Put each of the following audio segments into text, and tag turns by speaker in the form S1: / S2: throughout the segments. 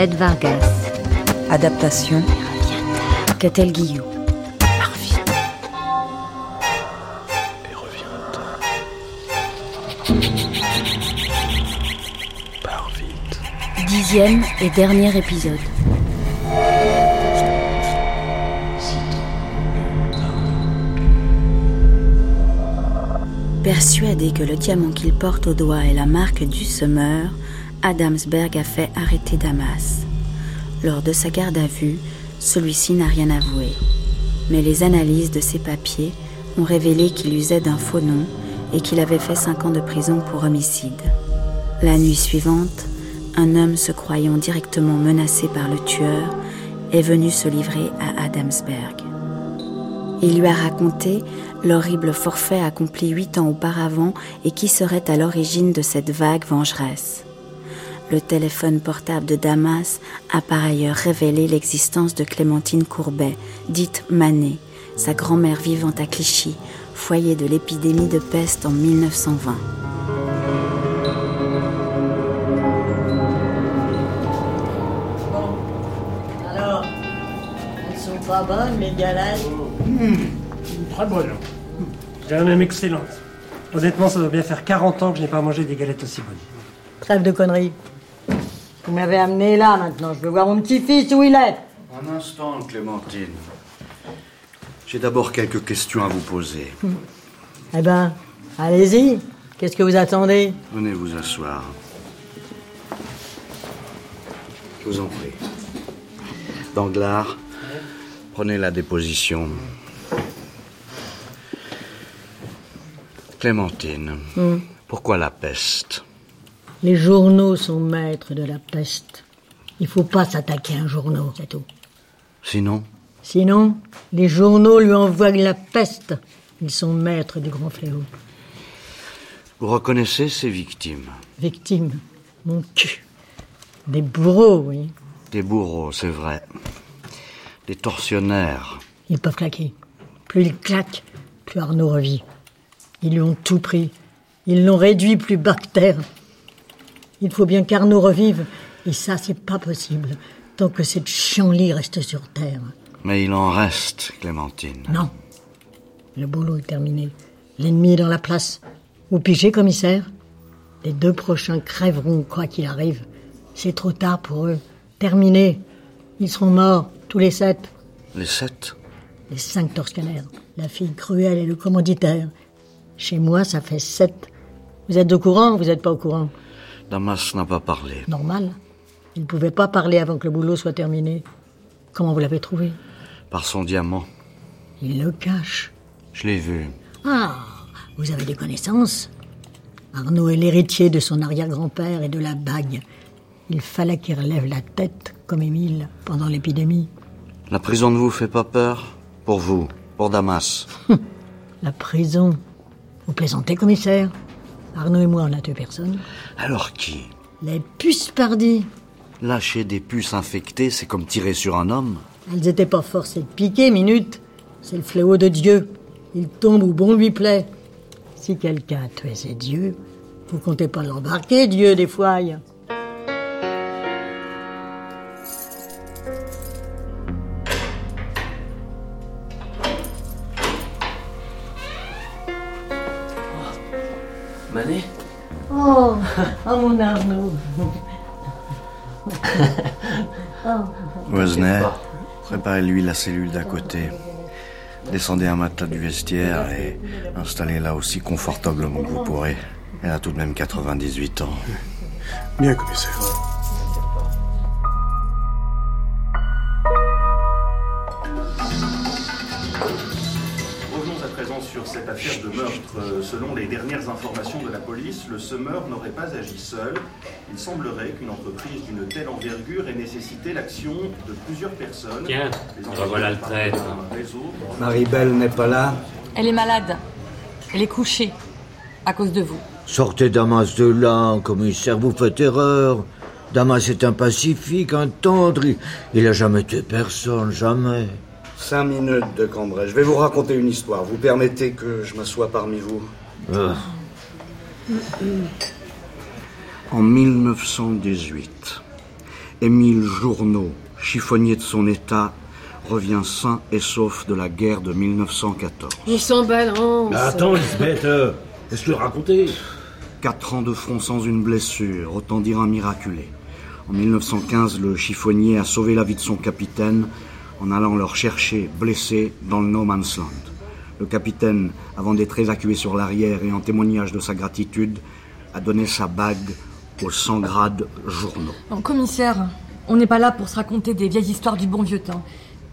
S1: Fred Vargas.
S2: Adaptation.
S1: Catel Guillou. Dixième et dernier épisode. Persuadé que le diamant qu'il porte au doigt est la marque du semeur, Adamsberg a fait arrêter Damas. Lors de sa garde à vue, celui-ci n'a rien avoué. Mais les analyses de ses papiers ont révélé qu'il usait d'un faux nom et qu'il avait fait cinq ans de prison pour homicide. La nuit suivante, un homme se croyant directement menacé par le tueur est venu se livrer à Adamsberg. Il lui a raconté l'horrible forfait accompli huit ans auparavant et qui serait à l'origine de cette vague vengeresse. Le téléphone portable de Damas a par ailleurs révélé l'existence de Clémentine Courbet, dite Manet, sa grand-mère vivante à Clichy, foyer de l'épidémie de peste en 1920.
S3: Alors, elles sont pas bonnes, les galettes?
S4: Très bonne. Je dirais même excellente. Honnêtement, ça doit bien faire 40 ans que je n'ai pas mangé des galettes aussi bonnes.
S3: Trêve de conneries. Vous m'avez amené là maintenant. Je veux voir mon petit-fils où il est.
S5: Un instant, Clémentine. J'ai d'abord quelques questions à vous poser.
S3: Eh ben, allez-y. Qu'est-ce que vous attendez?
S5: Venez vous asseoir. Je vous en prie. Danglars, prenez la déposition. Clémentine, pourquoi la peste?
S3: Les journaux sont maîtres de la peste. Il faut pas s'attaquer à un journal, c'est tout.
S5: Sinon,
S3: Sinon, les journaux lui envoient la peste. Ils sont maîtres du grand fléau.
S5: vous reconnaissez ces victimes?
S3: Victime, mon cul. Des bourreaux, oui.
S5: Des bourreaux, c'est vrai. Des tortionnaires.
S3: Ils peuvent claquer. Plus ils claquent, plus Arnaud revit. Ils lui ont tout pris. Ils l'ont réduit plus terre. Il faut bien qu'Arnaud revive. Et ça, c'est pas possible. Tant que cette chanlie reste sur terre.
S5: Mais il en reste, Clémentine.
S3: Non. Le boulot est terminé. L'ennemi est dans la place. Vous pigez, commissaire? Les deux prochains crèveront, quoi qu'il arrive. C'est trop tard pour eux. Terminé. Ils seront morts, tous les sept.
S5: Les sept?
S3: Les cinq tortionnaires. La fille cruelle et le commanditaire. Chez moi, ça fait sept. Vous êtes au courant ou vous n'êtes pas au courant?
S5: Damas n'a pas parlé.
S3: Normal. Il ne pouvait pas parler avant que le boulot soit terminé. Comment vous l'avez trouvé?
S5: Par son diamant.
S3: Il le cache.
S5: Je l'ai vu.
S3: Ah, vous avez des connaissances? Arnaud est l'héritier de son arrière-grand-père et de la bague. Il fallait qu'il relève la tête, comme Émile, pendant l'épidémie.
S5: La prison ne vous fait pas peur? Pour vous, pour Damas.
S3: La prison. Vous plaisantez, commissaire? Arnaud et moi, on n'a tué personne.
S5: Alors qui
S3: Les puces pardis.
S5: Lâcher des puces infectées, c'est comme tirer sur un homme
S3: Elles étaient pas forcées de piquer, minute. C'est le fléau de Dieu. Il tombe où bon lui plaît. Si quelqu'un a tué ses dieux, vous comptez pas l'embarquer, Dieu, des fouailles. Mon Arnaud.
S5: Wesner, préparez-lui la cellule d'à côté. Descendez un matelas du vestiaire et installez-la aussi confortablement que vous pourrez. Elle a tout de même 98 ans.
S6: Bien, commissaire.
S7: Selon les dernières informations de la police, le semeur n'aurait pas agi seul. Il semblerait qu'une entreprise d'une telle envergure ait nécessité l'action de plusieurs personnes.
S8: Tiens,
S7: Les
S8: revoilà le traître.
S9: Marie-Belle n'est pas là
S10: Elle est malade. Elle est couchée. À cause de vous.
S9: Sortez Damas de là, commissaire, vous faites erreur. Damas est un pacifique, un tendre. Il, il a jamais tué personne, jamais.
S5: Cinq minutes de Cambrai. Je vais vous raconter une histoire. Vous permettez que je m'assoie parmi vous
S9: Ah.
S5: En 1918, Émile Journeau, chiffonnier de son état, revient sain et sauf de la guerre de 1914.
S11: On s'en balance.
S12: Attends, Lisbeth, euh, qu'est-ce que raconter
S5: Quatre ans de front sans une blessure, autant dire un miraculé. En 1915, le chiffonnier a sauvé la vie de son capitaine en allant le rechercher blessé dans le No Man's Land. Le capitaine, avant d'être évacué sur l'arrière et en témoignage de sa gratitude, a donné sa bague aux 100 grades journaux.
S10: Commissaire, on n'est pas là pour se raconter des vieilles histoires du bon vieux temps.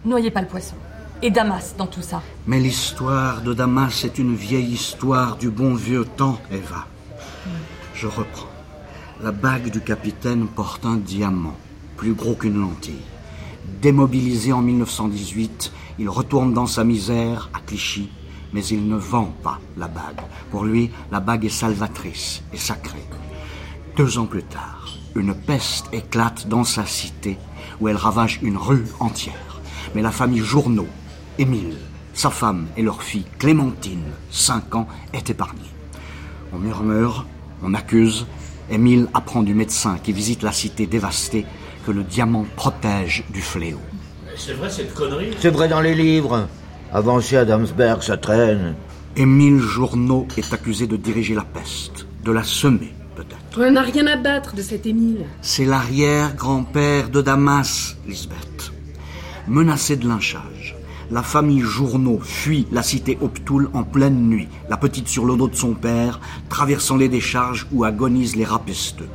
S10: Noyez pas le poisson. Et Damas dans tout ça.
S5: Mais l'histoire de Damas est une vieille histoire du bon vieux temps, Eva. Je reprends. La bague du capitaine porte un diamant, plus gros qu'une lentille. Démobilisé en 1918, il retourne dans sa misère à Clichy, mais il ne vend pas la bague. Pour lui, la bague est salvatrice et sacrée. Deux ans plus tard, une peste éclate dans sa cité, où elle ravage une rue entière. Mais la famille Journeau, Émile, sa femme et leur fille Clémentine, 5 ans, est épargnée. On murmure, on accuse. Émile apprend du médecin qui visite la cité dévastée que le diamant protège du fléau.
S12: C'est vrai cette connerie
S9: C'est vrai dans les livres. Avancez à Damsberg, ça traîne.
S5: Émile Journeau est accusé de diriger la peste, de la semer peut-être.
S11: On n'a rien à battre de cet Émile.
S5: C'est l'arrière-grand-père de Damas, Lisbeth. Menacé de lynchage, la famille Journeau fuit la cité Optoul en pleine nuit, la petite sur le dos de son père, traversant les décharges où agonisent les rapesteux.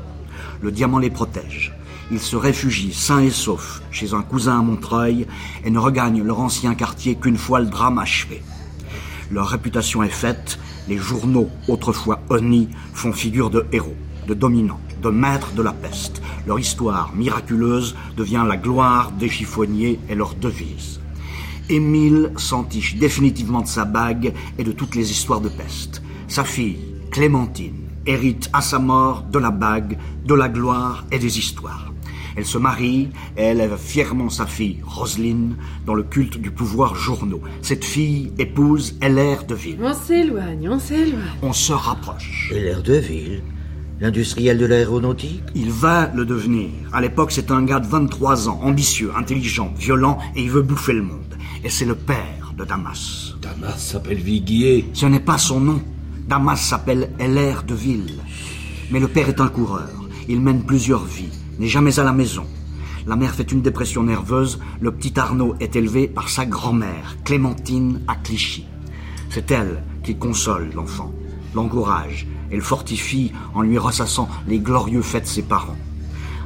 S5: Le diamant les protège. Ils se réfugient sains et saufs chez un cousin à Montreuil et ne regagnent leur ancien quartier qu'une fois le drame achevé. Leur réputation est faite, les journaux, autrefois honnis, font figure de héros, de dominants, de maîtres de la peste. Leur histoire miraculeuse devient la gloire des chiffonniers et leur devise. Émile s'entiche définitivement de sa bague et de toutes les histoires de peste. Sa fille, Clémentine, hérite à sa mort de la bague, de la gloire et des histoires. Elle se marie et élève fièrement sa fille, Roselyne, dans le culte du pouvoir journaux. Cette fille épouse Heller de Ville.
S11: On s'éloigne, on s'éloigne.
S5: On se rapproche.
S9: Heller de Ville L'industriel de l'aéronautique
S5: Il va le devenir. À l'époque, c'est un gars de 23 ans, ambitieux, intelligent, violent, et il veut bouffer le monde. Et c'est le père de Damas.
S12: Damas s'appelle Viguier.
S5: Ce n'est pas son nom. Damas s'appelle Heller de Ville. Mais le père est un coureur. Il mène plusieurs vies, n'est jamais à la maison. La mère fait une dépression nerveuse. Le petit Arnaud est élevé par sa grand-mère, Clémentine, à Clichy. C'est elle qui console l'enfant, l'encourage et le fortifie en lui ressassant les glorieux faits de ses parents.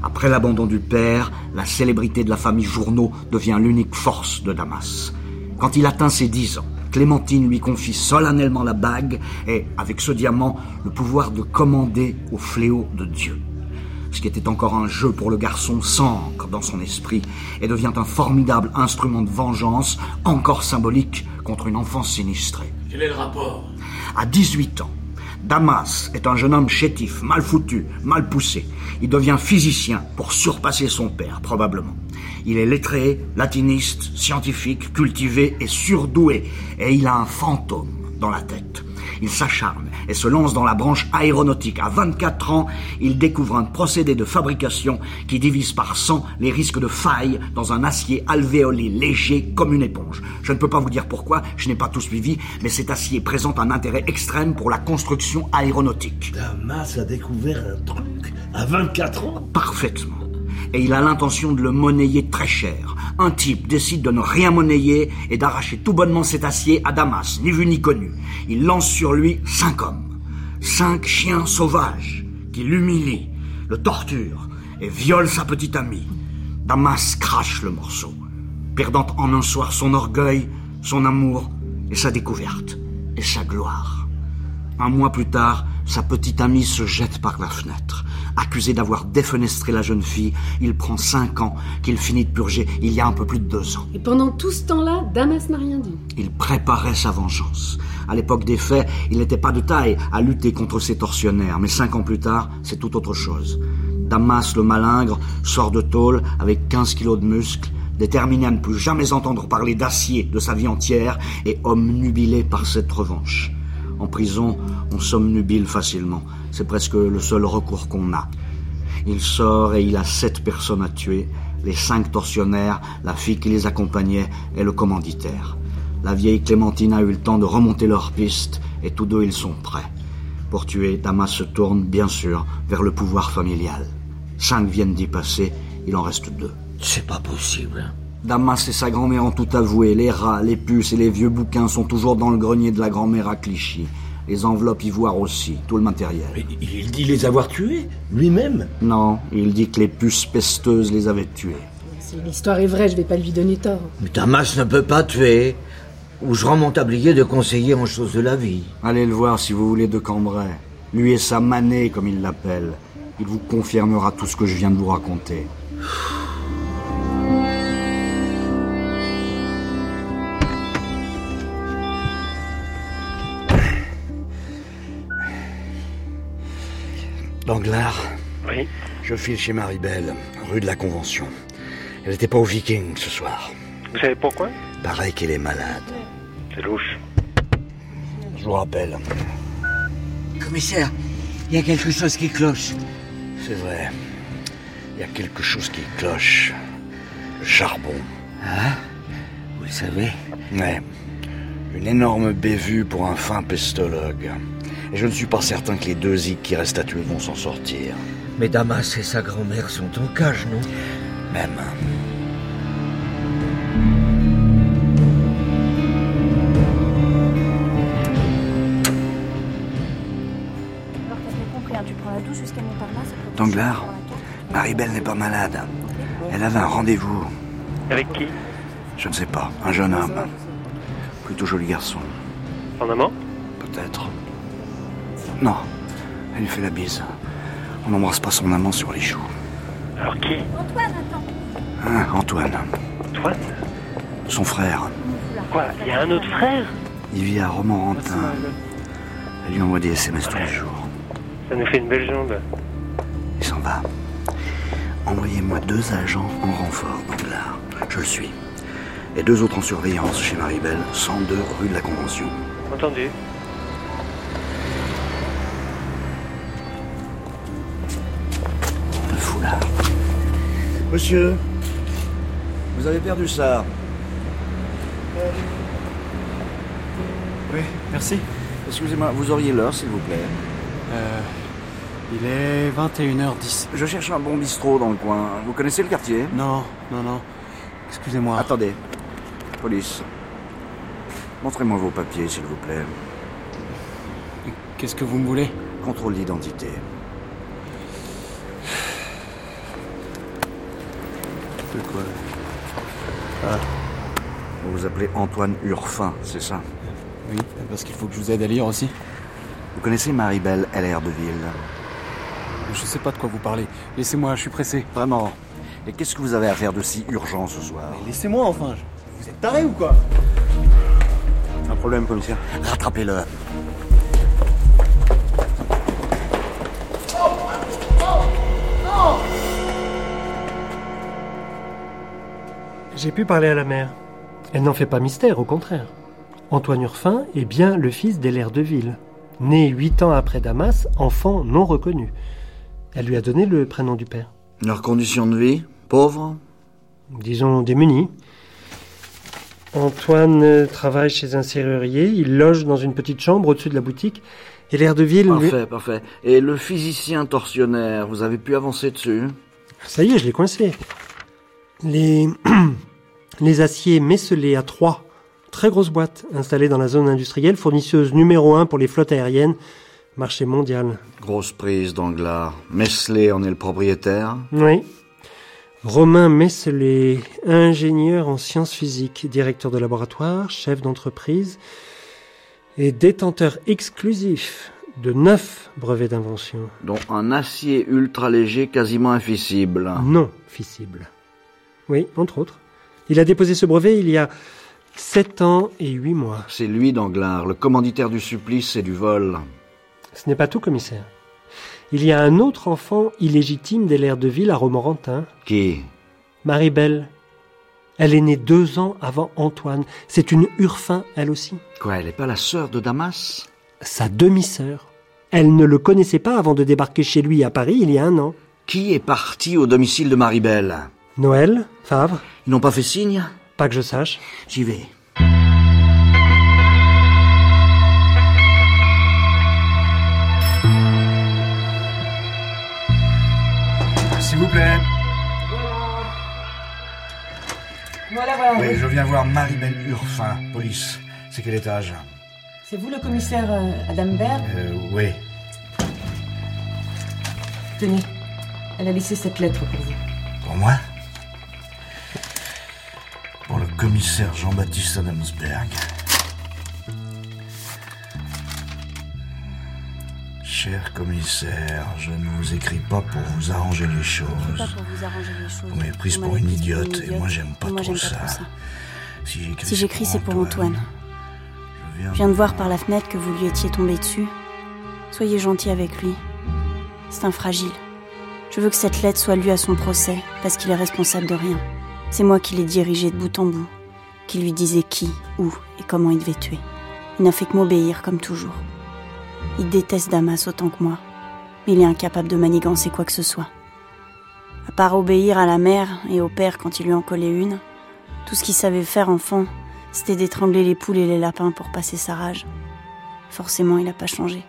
S5: Après l'abandon du père, la célébrité de la famille Journeau devient l'unique force de Damas. Quand il atteint ses dix ans, Clémentine lui confie solennellement la bague et, avec ce diamant, le pouvoir de commander au fléau de Dieu. Ce qui était encore un jeu pour le garçon s'ancre dans son esprit et devient un formidable instrument de vengeance, encore symbolique, contre une enfance sinistrée.
S12: Quel est le rapport
S5: À 18 ans, Damas est un jeune homme chétif, mal foutu, mal poussé. Il devient physicien pour surpasser son père, probablement. Il est lettré, latiniste, scientifique, cultivé et surdoué, et il a un fantôme dans la tête. Il s'acharne et se lance dans la branche aéronautique. À 24 ans, il découvre un procédé de fabrication qui divise par 100 les risques de faille dans un acier alvéolé léger comme une éponge. Je ne peux pas vous dire pourquoi, je n'ai pas tout suivi, mais cet acier présente un intérêt extrême pour la construction aéronautique.
S12: Damas a découvert un truc à 24 ans
S5: Parfaitement. Et il a l'intention de le monnayer très cher. Un type décide de ne rien monnayer et d'arracher tout bonnement cet acier à Damas, ni vu ni connu. Il lance sur lui cinq hommes, cinq chiens sauvages, qui l'humilient, le torturent et violent sa petite amie. Damas crache le morceau, perdant en un soir son orgueil, son amour et sa découverte, et sa gloire. Un mois plus tard, sa petite amie se jette par la fenêtre. Accusé d'avoir défenestré la jeune fille, il prend cinq ans qu'il finit de purger il y a un peu plus de deux ans.
S11: Et pendant tout ce temps-là, Damas n'a rien dit.
S5: Il préparait sa vengeance. À l'époque des faits, il n'était pas de taille à lutter contre ces tortionnaires, mais cinq ans plus tard, c'est tout autre chose. Damas le malingre sort de tôle avec 15 kilos de muscles, déterminé à ne plus jamais entendre parler d'acier de sa vie entière et omnubilé par cette revanche. En prison, on somnubile facilement. C'est presque le seul recours qu'on a. Il sort et il a sept personnes à tuer, les cinq tortionnaires, la fille qui les accompagnait et le commanditaire. La vieille Clémentine a eu le temps de remonter leur piste et tous deux ils sont prêts. Pour tuer, Damas se tourne, bien sûr, vers le pouvoir familial. Cinq viennent d'y passer, il en reste deux.
S9: C'est pas possible.
S5: Damas et sa grand-mère ont tout avoué. Les rats, les puces et les vieux bouquins sont toujours dans le grenier de la grand-mère à Clichy. Les enveloppes ivoires aussi, tout le matériel.
S12: Il dit les avoir tués, lui-même
S5: Non, il dit que les puces pesteuses les avaient tués.
S11: Si l'histoire est vraie, je vais pas lui donner tort.
S9: Mais Damas ne peut pas tuer. Ou je rends mon tablier de conseiller en choses de la vie.
S5: Allez le voir si vous voulez de Cambrai. Lui et sa manée, comme il l'appelle. Il vous confirmera tout ce que je viens de vous raconter.
S13: Danglars
S4: Oui.
S13: Je file chez Maribel, rue de la Convention. Elle n'était pas au Viking ce soir.
S4: Vous savez pourquoi?
S13: Pareil qu'elle est malade.
S4: C'est louche.
S13: Je vous rappelle.
S9: Commissaire, il y a quelque chose qui cloche.
S13: C'est vrai. Il y a quelque chose qui cloche. Le charbon.
S9: Hein Vous le savez?
S13: Ouais. Une énorme bévue pour un fin pestologue. Et je ne suis pas certain que les deux zigs qui restent à tuer vont s'en sortir.
S9: Mais Damas et sa grand-mère sont en cage, non?
S13: Même.
S14: Alors t'as bien compris, tu prends la douche jusqu'à Montparnasse. après tu
S13: Danglars. Maribel n'est pas malade. Elle avait un rendez-vous.
S4: Avec qui?
S13: Je ne sais pas. Un jeune homme. Plutôt joli garçon.
S4: Son amant?
S13: Peut-être. Non. Elle lui fait la bise. On n'embrasse pas son amant sur les joues.
S4: Alors qui?
S14: Antoine, attends.
S13: Hein, Antoine.
S4: Antoine?
S13: Son frère.
S4: Quoi Il y a un autre frère?
S13: Il vit à Romorantin. Elle lui envoie des SMS tous les jours.
S4: Ça nous fait une belle jambe.
S13: Il s'en va. Envoyez-moi deux agents en renfort, Danglars. Je le suis. Et deux autres en surveillance chez Maribel, 102 rue de la Convention.
S4: Entendu.
S13: Monsieur, vous avez perdu ça.
S6: Oui, merci.
S13: Excusez-moi, vous auriez l'heure, s'il vous plaît
S6: Euh, il est 21h10.
S13: Je cherche un bon bistrot dans le coin. Vous connaissez le quartier?
S6: Non, non, non. Excusez-moi.
S13: Attendez. Police. Montrez-moi vos papiers, s'il vous plaît.
S6: Qu'est-ce que vous me voulez?
S13: Contrôle d'identité.
S6: Quoi
S13: Vous vous appelez Antoine Urfin, c'est ça
S6: Oui, parce qu'il faut que je vous aide à lire aussi.
S13: Vous connaissez Maribel LR de Ville
S6: Je sais pas de quoi vous parlez. Laissez-moi, je suis pressé.
S13: Vraiment Et qu'est-ce que vous avez à faire de si urgent ce soir
S6: Laissez-moi enfin. Vous êtes taré ou quoi?
S13: Un problème, commissaire? Rattrapez-le.
S4: J'ai pu parler à la mère. Elle n'en fait pas mystère, au contraire. Antoine Urfin est bien le fils d'Hélère de Ville, né huit ans après Damas, enfant non reconnu. Elle lui a donné le prénom du père.
S5: Leurs conditions de vie Pauvres
S4: Disons démunis. Antoine travaille chez un serrurier, il loge dans une petite chambre au-dessus de la boutique. Hélère de Ville... lui-
S5: Parfait, parfait. Et le physicien tortionnaire, vous avez pu avancer dessus?
S4: Ça y est, je l'ai coincé. Les, les aciers Messelet à 3, très grosse boîte, installée dans la zone industrielle, fournisseuse numéro 1 pour les flottes aériennes, marché mondial.
S5: Grosse prise d'Anglard. Mesley en est le propriétaire
S4: Oui. Romain Messelet, ingénieur en sciences physiques, directeur de laboratoire, chef d'entreprise et détenteur exclusif de neuf brevets d'invention.
S5: dont un acier ultra léger quasiment infissible.
S4: Non fissible. Oui, entre autres. Il a déposé ce brevet il y a sept ans et huit mois.
S5: C'est lui, Danglars, le commanditaire du supplice et du vol.
S4: Ce n'est pas tout, commissaire. Il y a un autre enfant illégitime des de ville à Romorantin.
S5: Qui?
S4: Marie-Belle. Elle est née deux ans avant Antoine. C'est une Urfin, elle aussi.
S5: Quoi, elle n'est pas la sœur de Damas?
S4: Sa demi-sœur. Elle ne le connaissait pas avant de débarquer chez lui à Paris il y a un an.
S5: Qui est parti au domicile de Marie-Belle
S4: Noël, Favre?
S5: Ils n'ont pas fait signe
S4: Pas que je sache.
S5: J'y vais. S'il vous plaît.
S10: Voilà, voilà.
S5: Oui, je viens voir Marie-Belle Urfin, police. C'est quel étage?
S10: C'est vous le commissaire euh, Adam Berg
S5: Euh, oui.
S10: Tenez, elle a laissé cette lettre pour vous.
S5: Pour moi? Pour le commissaire Jean-Baptiste Adamsberg. Cher commissaire, je ne vous écris pas pour vous arranger les choses.
S15: Vous
S5: m'avez prise pour une idiote, et moi j'aime pas, trop, ça. Si j'écris,
S15: c'est pour Antoine. Je viens de voir par la fenêtre que vous lui étiez tombé dessus. Soyez gentil avec lui. C'est un fragile. Je veux que cette lettre soit lue à son procès, parce qu'il est responsable de rien. C'est moi qui l'ai dirigé de bout en bout, qui lui disais qui, où et comment il devait tuer. Il n'a fait que m'obéir, comme toujours. Il déteste Damas autant que moi, mais il est incapable de manigancer quoi que ce soit. À part obéir à la mère et au père quand il lui en collait une, tout ce qu'il savait faire enfant, c'était d'étrangler les poules et les lapins pour passer sa rage. Forcément, il n'a pas changé.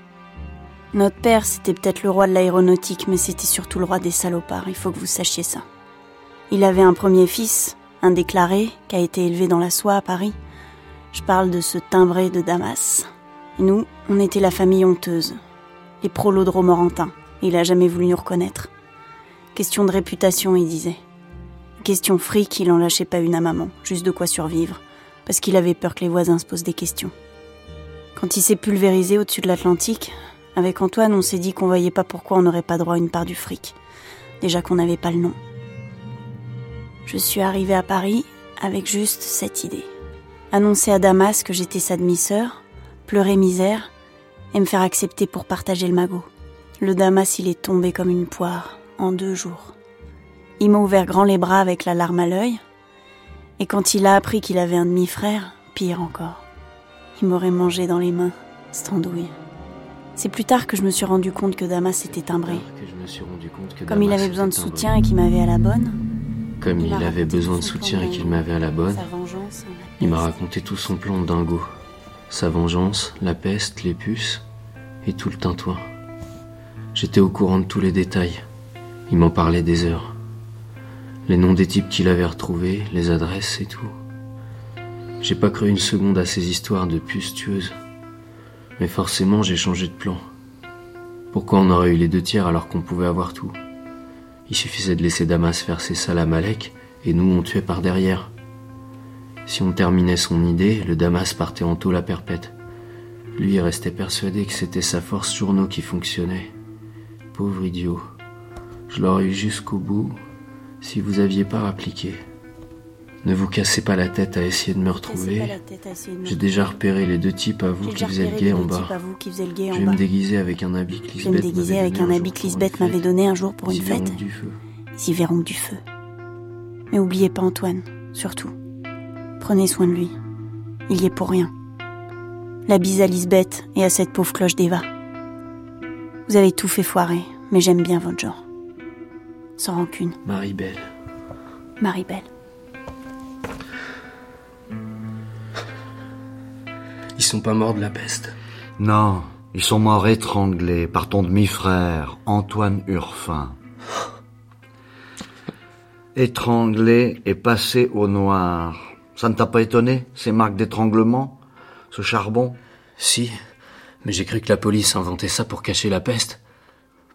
S15: Notre père, c'était peut-être le roi de l'aéronautique, mais c'était surtout le roi des salopards, il faut que vous sachiez ça. Il avait un premier fils, un déclaré, qui a été élevé dans la soie à Paris. Je parle de ce timbré de Damas. Nous, on était la famille honteuse, les prolos de Romorantin. Il a jamais voulu nous reconnaître. Question de réputation, il disait. Question fric, il en lâchait pas une à maman, juste de quoi survivre, parce qu'il avait peur que les voisins se posent des questions. Quand il s'est pulvérisé au-dessus de l'Atlantique, avec Antoine, on s'est dit qu'on voyait pas pourquoi on n'aurait pas droit à une part du fric. Déjà qu'on n'avait pas le nom. Je suis arrivée à Paris avec juste cette idée. Annoncer à Damas que j'étais sa demi-sœur, pleurer misère, et me faire accepter pour partager le magot. Le Damas, il est tombé comme une poire, en deux jours. Il m'a ouvert grand les bras avec la larme à l'œil, et quand il a appris qu'il avait un demi-frère, pire encore. Il m'aurait mangé dans les mains, cette andouille. C'est plus tard que je me suis rendu compte que Damas était timbré.
S16: Que je me suis rendu compte que
S15: Comme il avait besoin de soutien et qu'il m'avait à la bonne,
S16: Comme
S15: il
S16: avait besoin de soutien et qu'il m'avait à la bonne, il m'a raconté tout son plan dingo. Sa vengeance, la peste, les puces et tout le tintouin. J'étais au courant de tous les détails. Il m'en parlait des heures. Les noms des types qu'il avait retrouvés, les adresses et tout. J'ai pas cru une seconde à ces histoires de puces tueuses. Mais forcément, j'ai changé de plan. Pourquoi on aurait eu les deux tiers alors qu'on pouvait avoir tout? Il suffisait de laisser Damas faire ses salles à Malek et nous on tuait par derrière. Si on terminait son idée, le Damas partait en tôle à perpète. Lui restait persuadé que c'était sa force journaux qui fonctionnait. Pauvre idiot. Je l'aurais eu jusqu'au bout si vous aviez pas appliqué. Ne vous cassez pas la tête à essayer de me retrouver. J'ai déjà repéré les deux types à vous qui faisaient le guet en bas. Je vais me déguiser avec un habit que Lisbeth m'avait donné
S15: un
S16: jour pour une fête.
S15: donné un jour pour
S16: Ils
S15: une
S16: y verront du feu.
S15: Mais oubliez pas Antoine, surtout. Prenez soin de lui. Il y est pour rien. La bise à Lisbeth et à cette pauvre cloche d'Eva. Vous avez tout fait foirer, mais j'aime bien votre genre. Sans rancune,
S16: Marie-Belle.
S15: Marie-Belle.
S16: Sont pas morts de la peste.
S5: Non, ils sont morts étranglés par ton demi-frère, Antoine Urfin. Étranglés et passés au noir. Ça ne t'a pas étonné, ces marques d'étranglement Ce charbon?
S16: Si, mais j'ai cru que la police inventait ça pour cacher la peste.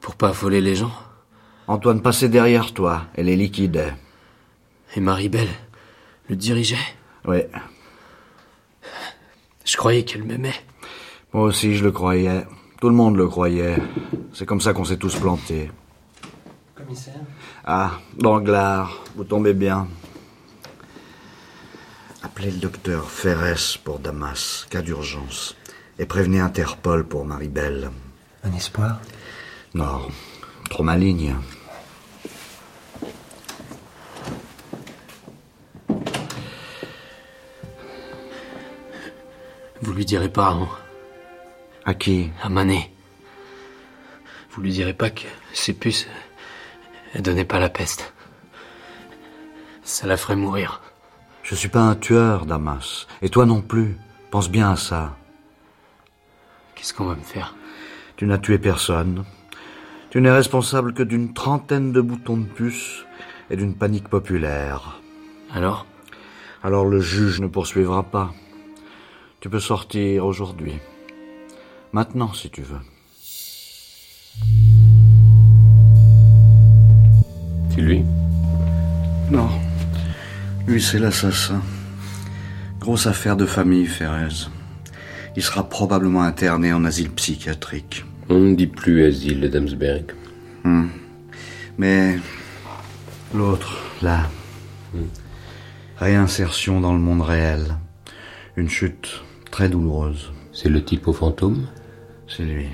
S16: Pour pas affoler les gens.
S5: Antoine passait derrière toi et les liquidait.
S16: Et Marie-Belle le dirigeait?
S5: Oui,
S16: Je croyais qu'elle m'aimait.
S5: moi aussi je le croyais. Tout le monde le croyait. C'est comme ça qu'on s'est tous plantés.
S4: Commissaire
S5: Ah, Danglars, vous tombez bien. Appelez le docteur Ferres pour Damas, cas d'urgence. Et prévenez Interpol pour Maribel.
S4: Un espoir?
S5: Non, trop maligne.
S16: Vous lui direz pas, hein
S5: À qui?
S16: À Mané. Vous lui direz pas que ces puces, elles donnaient pas la peste. Ça la ferait mourir.
S5: Je suis pas un tueur, Damas. Et toi non plus. Pense bien à ça.
S16: Qu'est-ce qu'on va me faire?
S5: Tu n'as tué personne. Tu n'es responsable que d'une trentaine de boutons de puce et d'une panique populaire.
S16: Alors?
S5: Alors le juge ne poursuivra pas. Tu peux sortir aujourd'hui. Maintenant, si tu veux.
S16: C'est lui?
S5: Non. Lui, c'est l'assassin. Grosse affaire de famille, Ferrez. Il sera probablement interné en asile psychiatrique.
S17: On ne dit plus asile de Damsberg.
S5: Hmm. Mais l'autre, là, réinsertion dans le monde réel. Une chute très douloureuse.
S17: C'est le type au fantôme
S5: C'est lui.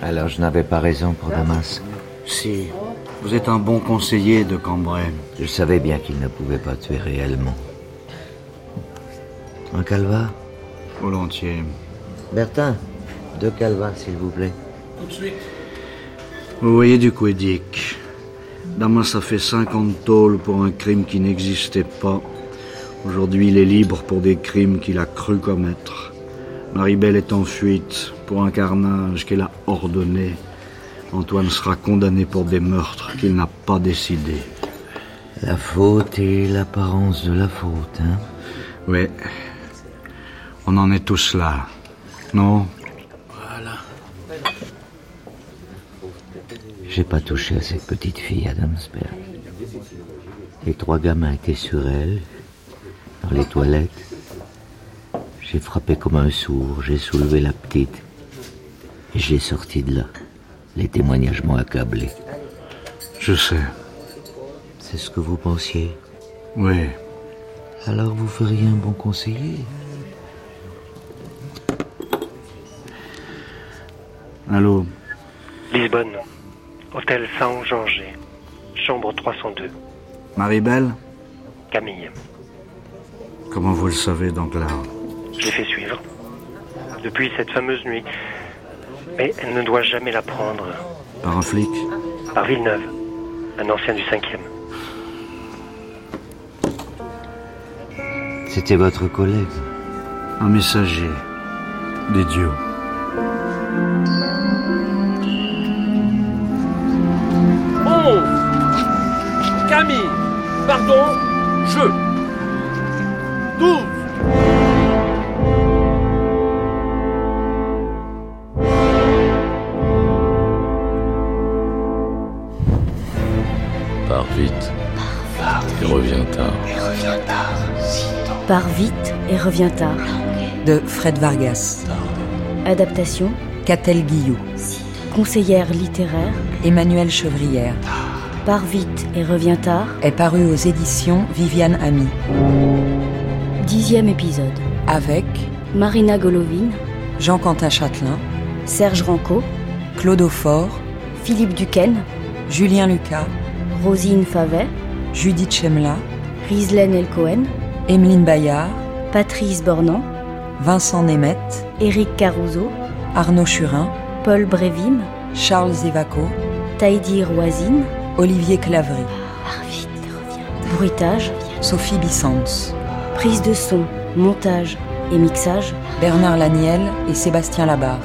S9: Alors je n'avais pas raison pour Damas.
S5: Si. Vous êtes un bon conseiller de Cambrai.
S9: Je savais bien qu'il ne pouvait pas tuer réellement. Un calva
S5: Volontiers.
S9: Bertin, deux calvas, s'il vous plaît.
S12: Tout de suite.
S5: Vous voyez du Quédic. Damas a fait 50 tôles pour un crime qui n'existait pas. Aujourd'hui, il est libre pour des crimes qu'il a cru commettre. Maribel est en fuite pour un carnage qu'elle a ordonné. Antoine sera condamné pour des meurtres qu'il n'a pas décidés.
S9: La faute et l'apparence de la faute, hein
S5: Oui. On en est tous là. Non
S9: J'ai pas touché à cette petite fille, Adamsberg. Les trois gamins étaient sur elle, dans les toilettes. J'ai frappé comme un sourd, j'ai soulevé la petite. Et j'ai sorti de là. Les témoignages m'ont accablé.
S5: Je sais.
S9: C'est ce que vous pensiez?
S5: Oui.
S9: Alors vous feriez un bon conseiller.
S5: Allô?
S13: Lisbonne, hôtel Saint-Georges, chambre 302.
S5: Maribel
S13: Camille,
S5: Comment vous le savez, Danglars
S13: je l'ai fait suivre. Depuis cette fameuse nuit. Mais elle ne doit jamais la prendre.
S5: Par un flic
S13: Par Villeneuve, un ancien du 5e.
S9: C'était votre collègue.
S5: Un messager des dieux.
S12: Pardon. Je. Douze.
S17: Pars vite. Et reviens tard.
S18: Part vite et revient tard.
S2: de Fred Vargas.
S18: Adaptation
S2: Catel Guillou.
S18: Conseillère littéraire
S2: Emmanuel Chevrière.
S18: Part vite et revient tard.
S2: Est paru aux éditions Viviane Ami.
S18: Dixième épisode.
S2: Avec
S18: Marina Golovine,
S2: Jean-Quentin Châtelain,
S18: Serge Ranco,
S2: Claude Aufort,
S18: Philippe Duquesne,
S2: Julien Lucas,
S18: Rosine Favet,
S2: Judith Chemla,
S18: Rislaine Elcohen,
S2: Emeline Bayard,
S18: Patrice Bornand,
S2: Vincent Nemeth,
S18: Éric Caruso,
S2: Arnaud Churin,
S18: Paul Brévim,
S2: Charles Zivaco,
S18: Taïdi Roisine,
S2: Olivier Clavry,
S18: bruitage,
S2: Sophie Bissans,
S18: prise de son, montage et mixage,
S2: Bernard Laniel et Sébastien Labarre,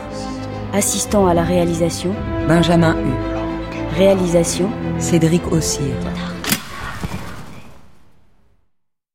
S18: assistant à la réalisation,
S2: Benjamin Hu,
S18: réalisation,
S2: Cédric Ossire.